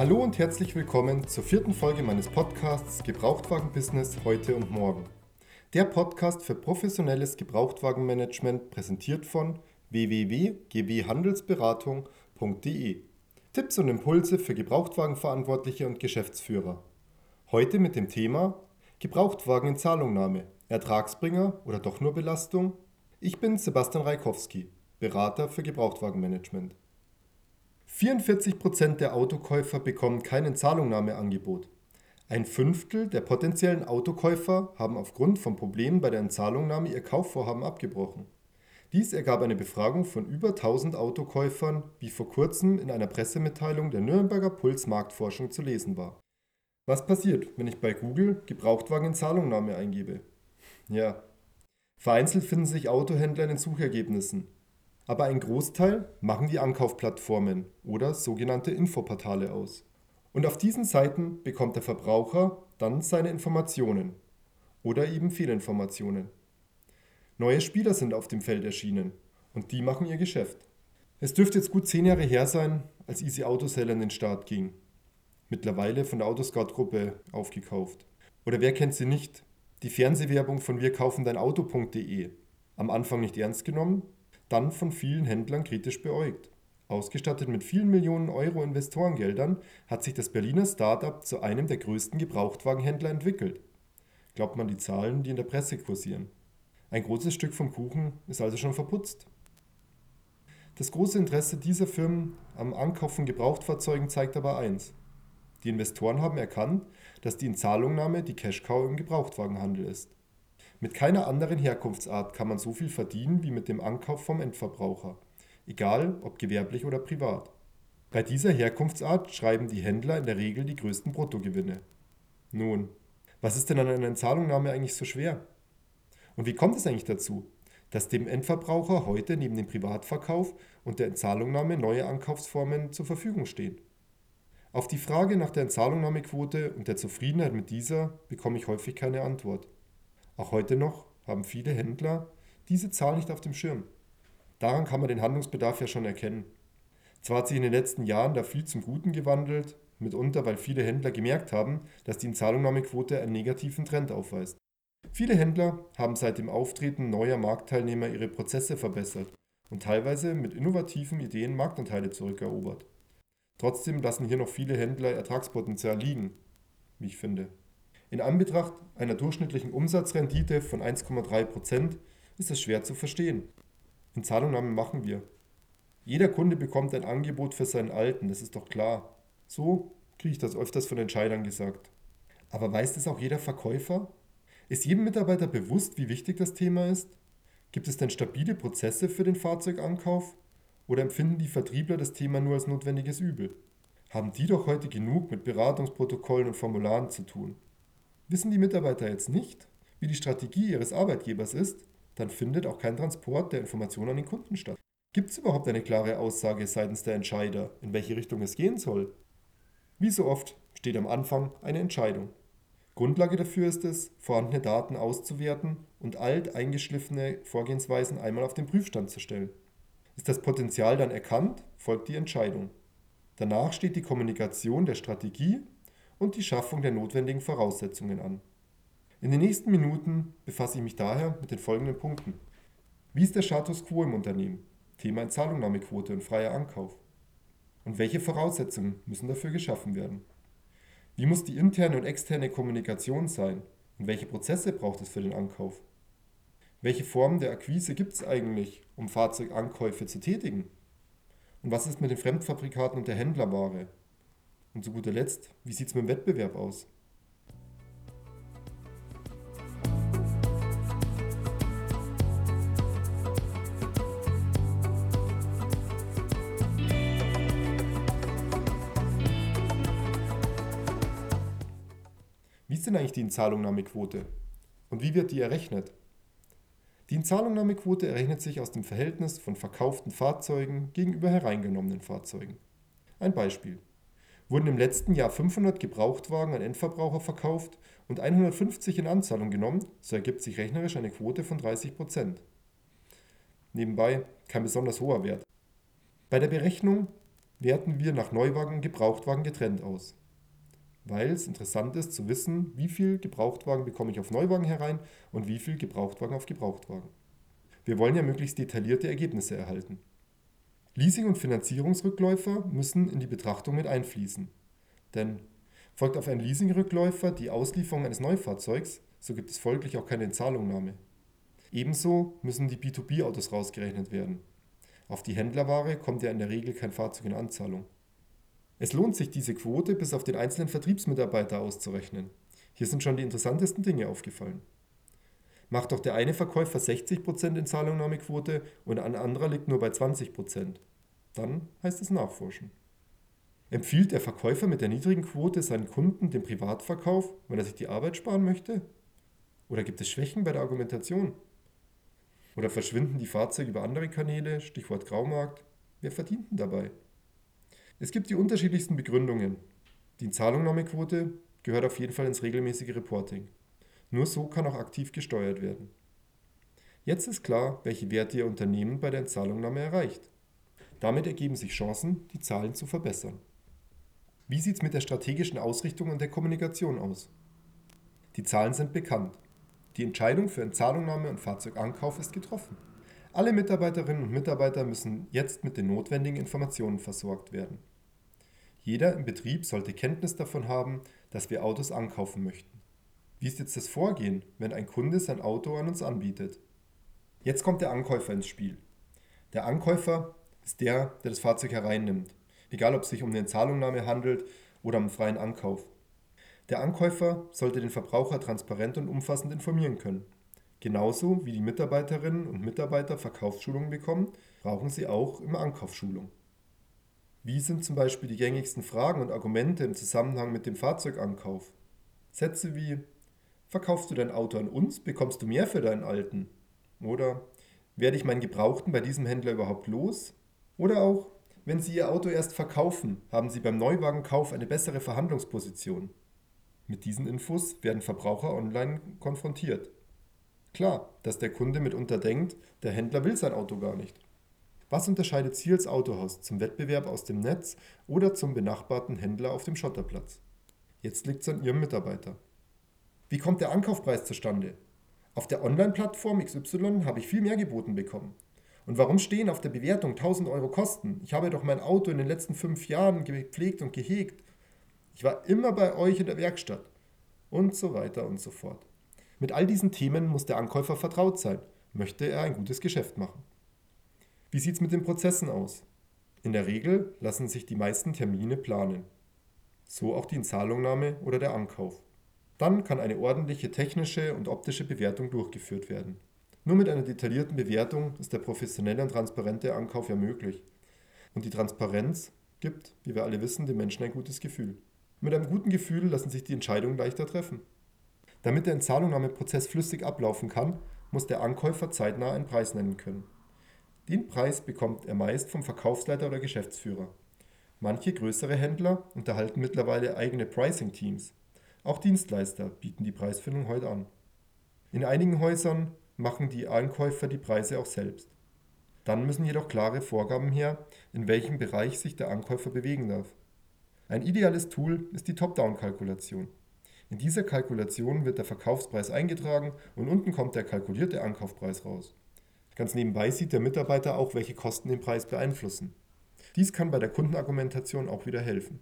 Hallo und herzlich willkommen zur vierten Folge meines Podcasts Gebrauchtwagen-Business heute und morgen. Der Podcast für professionelles Gebrauchtwagenmanagement präsentiert von www.gwhandelsberatung.de. Tipps und Impulse für Gebrauchtwagenverantwortliche und Geschäftsführer. Heute mit dem Thema Gebrauchtwagen in Zahlungnahme, Ertragsbringer oder doch nur Belastung? Ich bin Sebastian Reikowski, Berater für Gebrauchtwagenmanagement. 44% der Autokäufer bekommen kein Entzahlungnahmeangebot. Ein Fünftel der potenziellen Autokäufer haben aufgrund von Problemen bei der Entzahlungnahme ihr Kaufvorhaben abgebrochen. Dies ergab eine Befragung von über 1000 Autokäufern, wie vor kurzem in einer Pressemitteilung der Nürnberger Puls Marktforschung zu lesen war. Was passiert, wenn ich bei Google Gebrauchtwagen in Zahlungnahme eingebe? Ja, vereinzelt finden sich Autohändler in den Suchergebnissen, aber ein Großteil machen die Ankaufplattformen oder sogenannte Infoportale aus. Und auf diesen Seiten bekommt der Verbraucher dann seine Informationen oder eben Fehlinformationen. Neue Spieler sind auf dem Feld erschienen und die machen ihr Geschäft. Es dürfte jetzt gut zehn Jahre her sein, als Easy Autoseller in den Start ging. Mittlerweile von der Autoscout-Gruppe aufgekauft. Oder wer kennt sie nicht? Die Fernsehwerbung von wirkaufendeinauto.de. Am Anfang nicht ernst genommen, dann von vielen Händlern kritisch beäugt. Ausgestattet mit vielen Millionen Euro Investorengeldern hat sich das Berliner Startup zu einem der größten Gebrauchtwagenhändler entwickelt. Glaubt man die Zahlen, die in der Presse kursieren. Ein großes Stück vom Kuchen ist also schon verputzt. Das große Interesse dieser Firmen am Ankauf von Gebrauchtfahrzeugen zeigt aber eins. Die Investoren haben erkannt, dass die Inzahlungnahme die Cash-Cow im Gebrauchtwagenhandel ist. Mit keiner anderen Herkunftsart kann man so viel verdienen wie mit dem Ankauf vom Endverbraucher, egal ob gewerblich oder privat. Bei dieser Herkunftsart schreiben die Händler in der Regel die größten Bruttogewinne. Nun, was ist denn an einer Entzahlungnahme eigentlich so schwer? Und wie kommt es eigentlich dazu, dass dem Endverbraucher heute neben dem Privatverkauf und der Entzahlungnahme neue Ankaufsformen zur Verfügung stehen? Auf die Frage nach der Entzahlungnahmequote und der Zufriedenheit mit dieser bekomme ich häufig keine Antwort. Auch heute noch haben viele Händler diese Zahl nicht auf dem Schirm. Daran kann man den Handlungsbedarf ja schon erkennen. Zwar hat sich in den letzten Jahren da viel zum Guten gewandelt, mitunter weil viele Händler gemerkt haben, dass die Entzahlungnahmequote einen negativen Trend aufweist. Viele Händler haben seit dem Auftreten neuer Marktteilnehmer ihre Prozesse verbessert und teilweise mit innovativen Ideen Marktanteile zurückerobert. Trotzdem lassen hier noch viele Händler Ertragspotenzial liegen, wie ich finde. In Anbetracht einer durchschnittlichen Umsatzrendite von 1,3% ist es schwer zu verstehen. In Zahlungnahmen machen wir. Jeder Kunde bekommt ein Angebot für seinen Alten, das ist doch klar. So kriege ich das öfters von Entscheidern gesagt. Aber weiß das auch jeder Verkäufer? Ist jedem Mitarbeiter bewusst, wie wichtig das Thema ist? Gibt es denn stabile Prozesse für den Fahrzeugankauf? Oder empfinden die Vertriebler das Thema nur als notwendiges Übel? Haben die doch heute genug mit Beratungsprotokollen und Formularen zu tun? Wissen die Mitarbeiter jetzt nicht, wie die Strategie ihres Arbeitgebers ist, dann findet auch kein Transport der Informationen an den Kunden statt. Gibt es überhaupt eine klare Aussage seitens der Entscheider, in welche Richtung es gehen soll? Wie so oft steht am Anfang eine Entscheidung. Grundlage dafür ist es, vorhandene Daten auszuwerten und alt eingeschliffene Vorgehensweisen einmal auf den Prüfstand zu stellen. Ist das Potenzial dann erkannt, folgt die Entscheidung. Danach steht die Kommunikation der Strategie und die Schaffung der notwendigen Voraussetzungen an. In den nächsten Minuten befasse ich mich daher mit den folgenden Punkten. Wie ist der Status quo im Unternehmen? Thema Entzahlungnahmequote und freier Ankauf. Und welche Voraussetzungen müssen dafür geschaffen werden? Wie muss die interne und externe Kommunikation sein? Und welche Prozesse braucht es für den Ankauf? Welche Formen der Akquise gibt es eigentlich, um Fahrzeugankäufe zu tätigen? Und was ist mit den Fremdfabrikaten und der Händlerware? Und zu guter Letzt, wie sieht es mit dem Wettbewerb aus? Wie ist denn eigentlich die Inzahlungnahmequote? Und wie wird die errechnet? Die Inzahlungnahmequote errechnet sich aus dem Verhältnis von verkauften Fahrzeugen gegenüber hereingenommenen Fahrzeugen. Ein Beispiel. Wurden im letzten Jahr 500 Gebrauchtwagen an Endverbraucher verkauft und 150 in Anzahlung genommen, so ergibt sich rechnerisch eine Quote von 30% Nebenbei kein besonders hoher Wert. Bei der Berechnung werten wir nach Neuwagen und Gebrauchtwagen getrennt aus. Weil es interessant ist zu wissen, wie viel Gebrauchtwagen bekomme ich auf Neuwagen herein und wie viel Gebrauchtwagen auf Gebrauchtwagen. Wir wollen ja möglichst detaillierte Ergebnisse erhalten. Leasing- und Finanzierungsrückläufer müssen in die Betrachtung mit einfließen. Denn folgt auf einen Leasingrückläufer die Auslieferung eines Neufahrzeugs, so gibt es folglich auch keine Entzahlungnahme. Ebenso müssen die B2B-Autos rausgerechnet werden. Auf die Händlerware kommt ja in der Regel kein Fahrzeug in Anzahlung. Es lohnt sich, diese Quote bis auf den einzelnen Vertriebsmitarbeiter auszurechnen. Hier sind schon die interessantesten Dinge aufgefallen. Macht doch der eine Verkäufer 60% in Zahlungnahmequote und ein anderer liegt nur bei 20%. Dann heißt es nachforschen. Empfiehlt der Verkäufer mit der niedrigen Quote seinen Kunden den Privatverkauf, wenn er sich die Arbeit sparen möchte? Oder gibt es Schwächen bei der Argumentation? Oder verschwinden die Fahrzeuge über andere Kanäle, Stichwort Graumarkt? Wer verdient denn dabei? Es gibt die unterschiedlichsten Begründungen. Die Zahlungnahmequote gehört auf jeden Fall ins regelmäßige Reporting. Nur so kann auch aktiv gesteuert werden. Jetzt ist klar, welche Werte Ihr Unternehmen bei der Entzahlungnahme erreicht. Damit ergeben sich Chancen, die Zahlen zu verbessern. Wie sieht es mit der strategischen Ausrichtung und der Kommunikation aus? Die Zahlen sind bekannt. Die Entscheidung für Entzahlungnahme und Fahrzeugankauf ist getroffen. Alle Mitarbeiterinnen und Mitarbeiter müssen jetzt mit den notwendigen Informationen versorgt werden. Jeder im Betrieb sollte Kenntnis davon haben, dass wir Autos ankaufen möchten. Wie ist jetzt das Vorgehen, wenn ein Kunde sein Auto an uns anbietet? Jetzt kommt der Ankäufer ins Spiel. Der Ankäufer ist der, der das Fahrzeug hereinnimmt egal ob es sich um eine Zahlungnahme handelt oder um freien Ankauf. Der Ankäufer sollte den Verbraucher transparent und umfassend informieren können. Genauso wie die Mitarbeiterinnen und Mitarbeiter Verkaufsschulungen bekommen, brauchen sie auch immer Ankaufsschulung. Wie sind zum Beispiel die gängigsten Fragen und Argumente im Zusammenhang mit dem Fahrzeugankauf? Sätze wie Verkaufst du dein Auto an uns, bekommst du mehr für deinen alten? Oder werde ich meinen Gebrauchten bei diesem Händler überhaupt los? Oder auch wenn Sie Ihr Auto erst verkaufen, haben Sie beim Neuwagenkauf eine bessere Verhandlungsposition. Mit diesen Infos werden Verbraucher online konfrontiert. Klar, dass der Kunde mitunter denkt, der Händler will sein Auto gar nicht. Was unterscheidet Sie als Autohaus zum Wettbewerb aus dem Netz oder zum benachbarten Händler auf dem Schotterplatz? Jetzt liegt es an Ihrem Mitarbeiter. Wie kommt der Ankaufpreis zustande? Auf der Online-Plattform XY habe ich viel mehr geboten bekommen. Und warum stehen auf der Bewertung 1000 Euro Kosten? Ich habe doch mein Auto in den letzten fünf Jahren gepflegt und gehegt. Ich war immer bei euch in der Werkstatt. Und so weiter und so fort. Mit all diesen Themen muss der Ankäufer vertraut sein, möchte er ein gutes Geschäft machen. Wie sieht es mit den Prozessen aus? In der Regel lassen sich die meisten Termine planen. So auch die Inzahlungnahme oder der Ankauf. Dann kann eine ordentliche technische und optische Bewertung durchgeführt werden. Nur mit einer detaillierten Bewertung ist der professionelle und transparente Ankauf ja möglich. Und die Transparenz gibt, wie wir alle wissen, den Menschen ein gutes Gefühl. Mit einem guten Gefühl lassen sich die Entscheidungen leichter treffen. Damit der Entzahlungnahmeprozess flüssig ablaufen kann, muss der Ankäufer zeitnah einen Preis nennen können. Den Preis bekommt er meist vom Verkaufsleiter oder Geschäftsführer. Manche größere Händler unterhalten mittlerweile eigene Pricing-Teams. Auch Dienstleister bieten die Preisfindung heute an. In einigen Häusern machen die Einkäufer die Preise auch selbst. Dann müssen jedoch klare Vorgaben her, in welchem Bereich sich der Ankäufer bewegen darf. Ein ideales Tool ist die Top-Down-Kalkulation. In dieser Kalkulation wird der Verkaufspreis eingetragen und unten kommt der kalkulierte Ankaufpreis raus. Ganz nebenbei sieht der Mitarbeiter auch, welche Kosten den Preis beeinflussen. Dies kann bei der Kundenargumentation auch wieder helfen.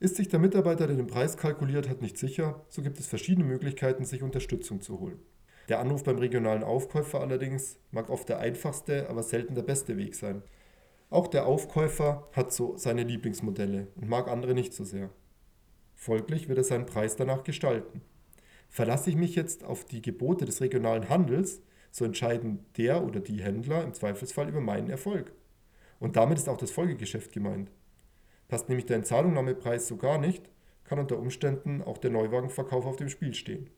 Ist sich der Mitarbeiter, der den Preis kalkuliert hat, nicht sicher, so gibt es verschiedene Möglichkeiten, sich Unterstützung zu holen. Der Anruf beim regionalen Aufkäufer allerdings mag oft der einfachste, aber selten der beste Weg sein. Auch der Aufkäufer hat so seine Lieblingsmodelle und mag andere nicht so sehr. Folglich wird er seinen Preis danach gestalten. Verlasse ich mich jetzt auf die Gebote des regionalen Handels, so entscheiden der oder die Händler im Zweifelsfall über meinen Erfolg. Und damit ist auch das Folgegeschäft gemeint. Passt nämlich der Entzahlungnahmepreis so gar nicht, kann unter Umständen auch der Neuwagenverkauf auf dem Spiel stehen.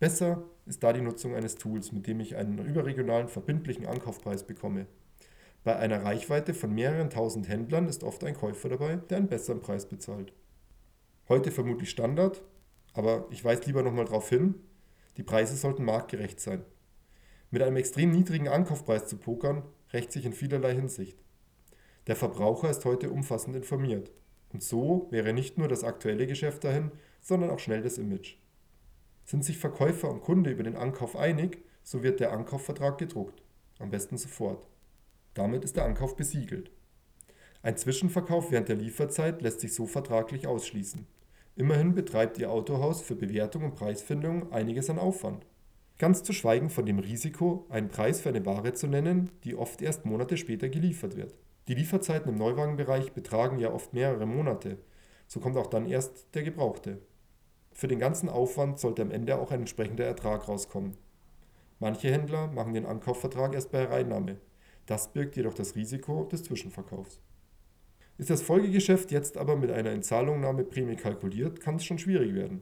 Besser ist da die Nutzung eines Tools, mit dem ich einen überregionalen verbindlichen Ankaufpreis bekomme. Bei einer Reichweite von mehreren tausend Händlern ist oft ein Käufer dabei, der einen besseren Preis bezahlt. Heute vermutlich Standard, aber ich weise lieber nochmal darauf hin, die Preise sollten marktgerecht sein. Mit einem extrem niedrigen Ankaufpreis zu pokern, rächt sich in vielerlei Hinsicht. Der Verbraucher ist heute umfassend informiert. Und so wäre nicht nur das aktuelle Geschäft dahin, sondern auch schnell das Image. Sind sich Verkäufer und Kunde über den Ankauf einig, so wird der Ankaufvertrag gedruckt. Am besten sofort. Damit ist der Ankauf besiegelt. Ein Zwischenverkauf während der Lieferzeit lässt sich so vertraglich ausschließen. Immerhin betreibt Ihr Autohaus für Bewertung und Preisfindung einiges an Aufwand. Ganz zu schweigen von dem Risiko, einen Preis für eine Ware zu nennen, die oft erst Monate später geliefert wird. Die Lieferzeiten im Neuwagenbereich betragen ja oft mehrere Monate. So kommt auch dann erst der Gebrauchte. Für den ganzen Aufwand sollte am Ende auch ein entsprechender Ertrag rauskommen. Manche Händler machen den Ankaufvertrag erst bei Hereinnahme. Das birgt jedoch das Risiko des Zwischenverkaufs. Ist das Folgegeschäft jetzt aber mit einer Inzahlungnahmeprämie kalkuliert, kann es schon schwierig werden.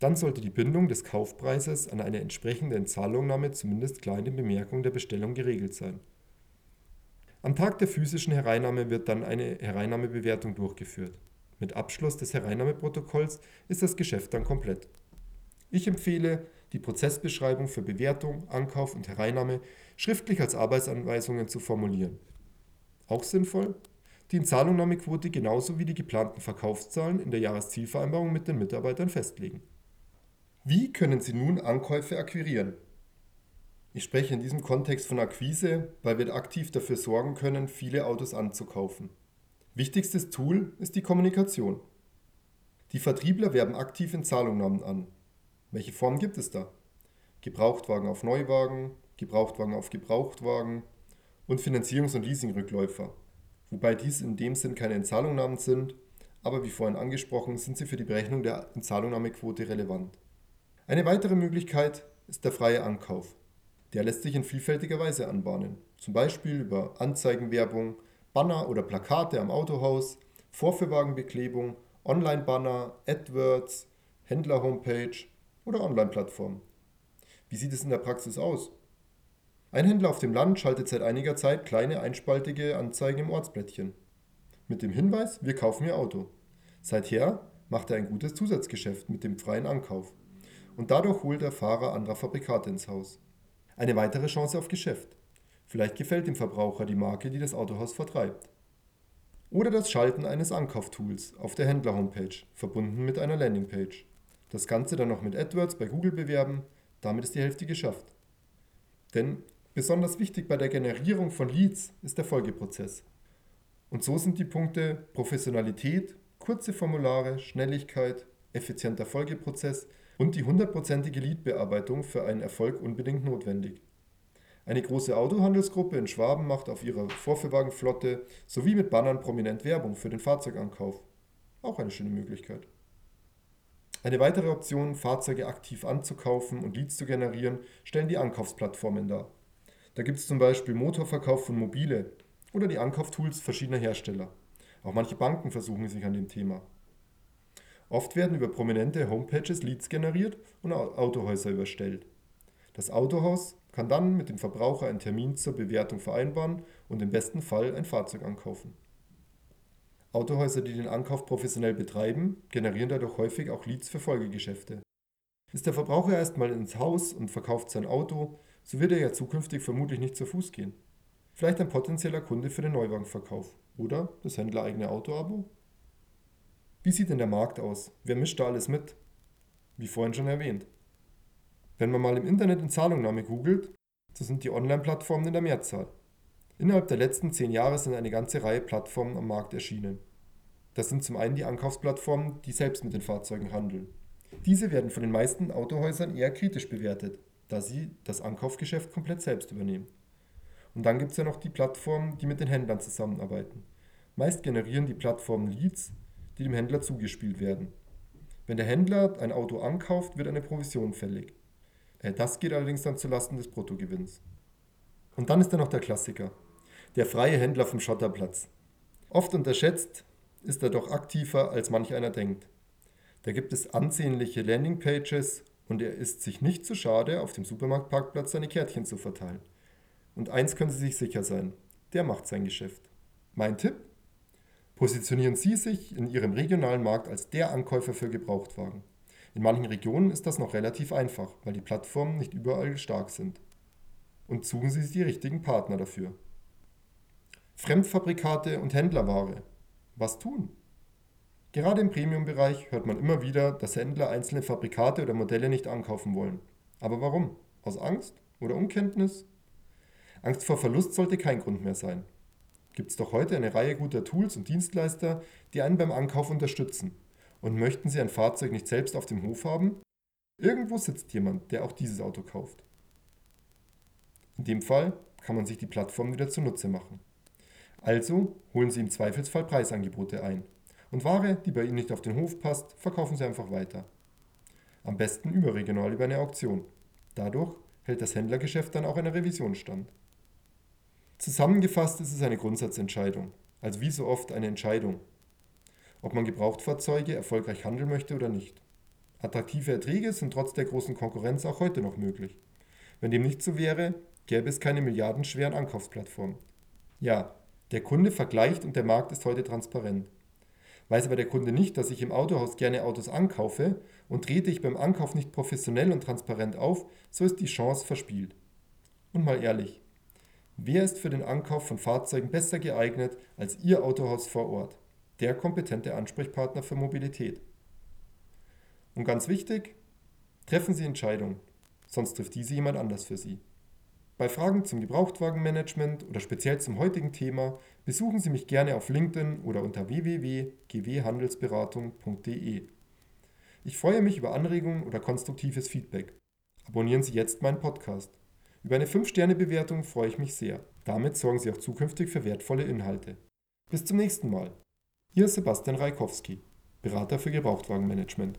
Dann sollte die Bindung des Kaufpreises an eine entsprechende Inzahlungnahme zumindest klar in den Bemerkungen der Bestellung geregelt sein. Am Tag der physischen Hereinnahme wird dann eine Hereinnahmebewertung durchgeführt. Mit Abschluss des Hereinnahmeprotokolls ist das Geschäft dann komplett. Ich empfehle, die Prozessbeschreibung für Bewertung, Ankauf und Hereinnahme schriftlich als Arbeitsanweisungen zu formulieren. Auch sinnvoll, die Inzahlungnahmequote genauso wie die geplanten Verkaufszahlen in der Jahreszielvereinbarung mit den Mitarbeitern festlegen. Wie können Sie nun Ankäufe akquirieren? Ich spreche in diesem Kontext von Akquise, weil wir aktiv dafür sorgen können, viele Autos anzukaufen. Wichtigstes Tool ist die Kommunikation. Die Vertriebler werben aktiv in Zahlungnahmen an. Welche Form gibt es da? Gebrauchtwagen auf Neuwagen, Gebrauchtwagen auf Gebrauchtwagen und Finanzierungs- und Leasingrückläufer wobei dies in dem Sinn keine Entzahlungnahmen sind, aber wie vorhin angesprochen, sind sie für die Berechnung der Entzahlungnahmequote relevant. Eine weitere Möglichkeit ist der freie Ankauf. Der lässt sich in vielfältiger Weise anbahnen, zum Beispiel über Anzeigenwerbung, Banner oder Plakate am Autohaus, Vorführwagenbeklebung, Online-Banner, AdWords, Händler-Homepage oder Online-Plattform. Wie sieht es in der Praxis aus? Ein Händler auf dem Land schaltet seit einiger Zeit kleine einspaltige Anzeigen im Ortsblättchen. Mit dem Hinweis, wir kaufen Ihr Auto. Seither macht er ein gutes Zusatzgeschäft mit dem freien Ankauf. Und dadurch holt der Fahrer anderer Fabrikate ins Haus. Eine weitere Chance auf Geschäft. Vielleicht gefällt dem Verbraucher die Marke, die das Autohaus vertreibt. Oder das Schalten eines Ankauftools auf der Händler-Homepage, verbunden mit einer Landingpage. Das Ganze dann noch mit AdWords bei Google bewerben, damit ist die Hälfte geschafft. Denn Besonders wichtig bei der Generierung von Leads ist der Folgeprozess. Und so sind die Punkte Professionalität, kurze Formulare, Schnelligkeit, effizienter Folgeprozess und die hundertprozentige Leadbearbeitung für einen Erfolg unbedingt notwendig. Eine große Autohandelsgruppe in Schwaben macht auf ihrer Vorführwagenflotte sowie mit Bannern prominent Werbung für den Fahrzeugankauf. Auch eine schöne Möglichkeit. Eine weitere Option, Fahrzeuge aktiv anzukaufen und Leads zu generieren, stellen die Ankaufsplattformen dar. Da gibt es zum Beispiel Motorverkauf von Mobile oder die Ankauftools verschiedener Hersteller. Auch manche Banken versuchen sich an dem Thema. Oft werden über prominente Homepages Leads generiert und Autohäuser überstellt. Das Autohaus kann dann mit dem Verbraucher einen Termin zur Bewertung vereinbaren und im besten Fall ein Fahrzeug ankaufen. Autohäuser, die den Ankauf professionell betreiben, generieren dadurch häufig auch Leads für Folgegeschäfte. Ist der Verbraucher erstmal ins Haus und verkauft sein Auto, so wird er ja zukünftig vermutlich nicht zu Fuß gehen. Vielleicht ein potenzieller Kunde für den Neuwagenverkauf oder das händlereigene Autoabo? Wie sieht denn der Markt aus? Wer mischt da alles mit? Wie vorhin schon erwähnt. Wenn man mal im Internet in Zahlungnahme googelt, so sind die Online-Plattformen in der Mehrzahl. Innerhalb der letzten zehn Jahre sind eine ganze Reihe Plattformen am Markt erschienen. Das sind zum einen die Ankaufsplattformen, die selbst mit den Fahrzeugen handeln. Diese werden von den meisten Autohäusern eher kritisch bewertet, da sie das Ankaufsgeschäft komplett selbst übernehmen. Und dann gibt es ja noch die Plattformen, die mit den Händlern zusammenarbeiten. Meist generieren die Plattformen Leads, die dem Händler zugespielt werden. Wenn der Händler ein Auto ankauft, wird eine Provision fällig. Äh, das geht allerdings dann zulasten des Bruttogewinns. Und dann ist da noch der Klassiker, der freie Händler vom Schotterplatz. Oft unterschätzt ist er doch aktiver, als manch einer denkt. Da gibt es ansehnliche Landingpages und er ist sich nicht zu schade, auf dem Supermarktparkplatz seine Kärtchen zu verteilen. Und eins können Sie sich sicher sein, der macht sein Geschäft. Mein Tipp? Positionieren Sie sich in Ihrem regionalen Markt als der Ankäufer für Gebrauchtwagen. In manchen Regionen ist das noch relativ einfach, weil die Plattformen nicht überall stark sind. Und suchen Sie sich die richtigen Partner dafür. Fremdfabrikate und Händlerware. Was tun? Gerade im Premium-Bereich hört man immer wieder, dass Händler einzelne Fabrikate oder Modelle nicht ankaufen wollen. Aber warum? Aus Angst oder Unkenntnis? Angst vor Verlust sollte kein Grund mehr sein. Gibt es doch heute eine Reihe guter Tools und Dienstleister, die einen beim Ankauf unterstützen. Und möchten Sie ein Fahrzeug nicht selbst auf dem Hof haben? Irgendwo sitzt jemand, der auch dieses Auto kauft. In dem Fall kann man sich die Plattform wieder zunutze machen. Also holen Sie im Zweifelsfall Preisangebote ein. Und Ware, die bei Ihnen nicht auf den Hof passt, verkaufen Sie einfach weiter. Am besten überregional über eine Auktion. Dadurch hält das Händlergeschäft dann auch einer Revision stand. Zusammengefasst ist es eine Grundsatzentscheidung, also wie so oft eine Entscheidung, ob man Gebrauchtfahrzeuge erfolgreich handeln möchte oder nicht. Attraktive Erträge sind trotz der großen Konkurrenz auch heute noch möglich. Wenn dem nicht so wäre, gäbe es keine milliardenschweren Ankaufsplattformen. Ja, der Kunde vergleicht und der Markt ist heute transparent. Weiß aber der Kunde nicht, dass ich im Autohaus gerne Autos ankaufe und trete ich beim Ankauf nicht professionell und transparent auf, so ist die Chance verspielt. Und mal ehrlich, wer ist für den Ankauf von Fahrzeugen besser geeignet als Ihr Autohaus vor Ort, der kompetente Ansprechpartner für Mobilität? Und ganz wichtig, treffen Sie Entscheidungen, sonst trifft diese jemand anders für Sie. Bei Fragen zum Gebrauchtwagenmanagement oder speziell zum heutigen Thema besuchen Sie mich gerne auf LinkedIn oder unter www.gwhandelsberatung.de. Ich freue mich über Anregungen oder konstruktives Feedback. Abonnieren Sie jetzt meinen Podcast. Über eine 5-Sterne-Bewertung freue ich mich sehr. Damit sorgen Sie auch zukünftig für wertvolle Inhalte. Bis zum nächsten Mal. Ihr Sebastian Reikowski, Berater für Gebrauchtwagenmanagement.